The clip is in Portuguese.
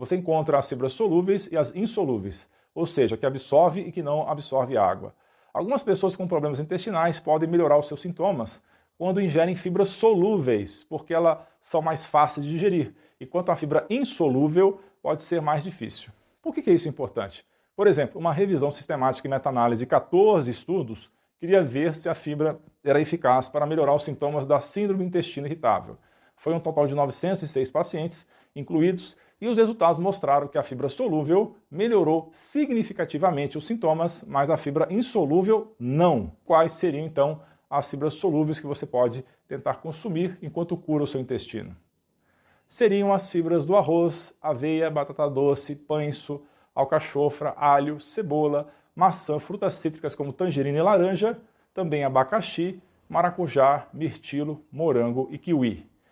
você encontra as fibras solúveis e as insolúveis, ou seja, que absorve e que não absorve água. Algumas pessoas com problemas intestinais podem melhorar os seus sintomas quando ingerem fibras solúveis, porque elas são mais fáceis de digerir, enquanto a fibra insolúvel pode ser mais difícil. Por que, que isso é importante? Por exemplo, uma revisão sistemática e meta-análise de 14 estudos queria ver se a fibra era eficaz para melhorar os sintomas da síndrome do intestino irritável. Foi um total de 906 pacientes incluídos e os resultados mostraram que a fibra solúvel melhorou significativamente os sintomas, mas a fibra insolúvel não. Quais seriam então as fibras solúveis que você pode tentar consumir enquanto cura o seu intestino? Seriam as fibras do arroz, aveia, batata doce, pães, alcachofra, alho, cebola, maçã, frutas cítricas como tangerina e laranja, também abacaxi, maracujá, mirtilo, morango e kiwi.